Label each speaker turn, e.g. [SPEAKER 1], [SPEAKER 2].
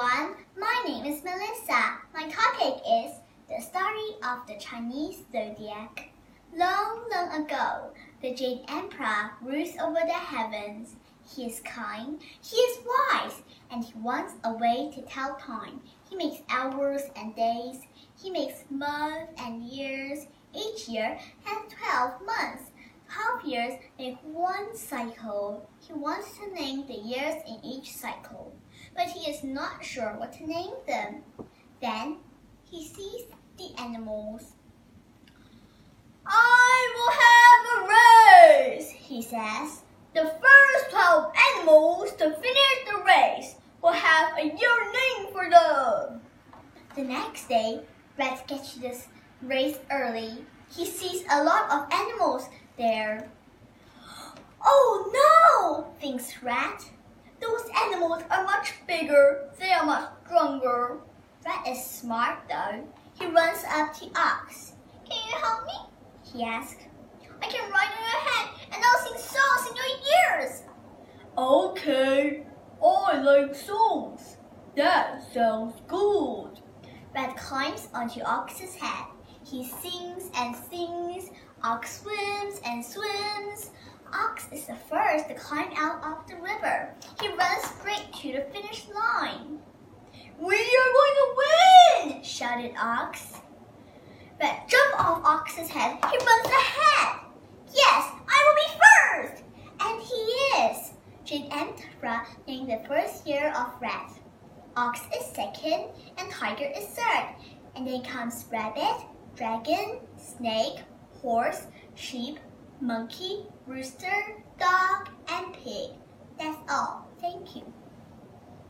[SPEAKER 1] everyone. My name is Melissa. My topic is the story of the Chinese zodiac. Long, long ago, the Jade Emperor rules over the heavens. He is kind, he is wise, and he wants a way to tell time. He makes hours and days. He makes months and years. Each year has 12 months. 12 years make one cycle. He wants to name the years in each cycle, not sure what to name them. Then he sees the animals. I will have a race, he says. The first 12 animals to finish the race will have a year name for them. The next day, Rat gets to this race early. He sees a lot of animals there. Oh no, thinks Rat. Animals are much bigger. They are much stronger. Rat is smart though. He runs up to Ox. Can you help me? He asks. I can ride on your head and I'll sing songs in your ears.
[SPEAKER 2] Okay, I like songs. That sounds good.
[SPEAKER 1] Rat climbs onto Ox's head. He sings and sings. Ox swims and swims. Ox is the first to climb out of the river. He runs straight to the finish line. We are going to win! shouted Ox. Rat jumped off Ox's head. He runs ahead. Yes, I will be first! And he is. Jade Emperor named the first year of Rat. Ox is second and Tiger is third. And then comes Rabbit, Dragon, Snake, Horse, Sheep, Monkey, Rooster, Dog,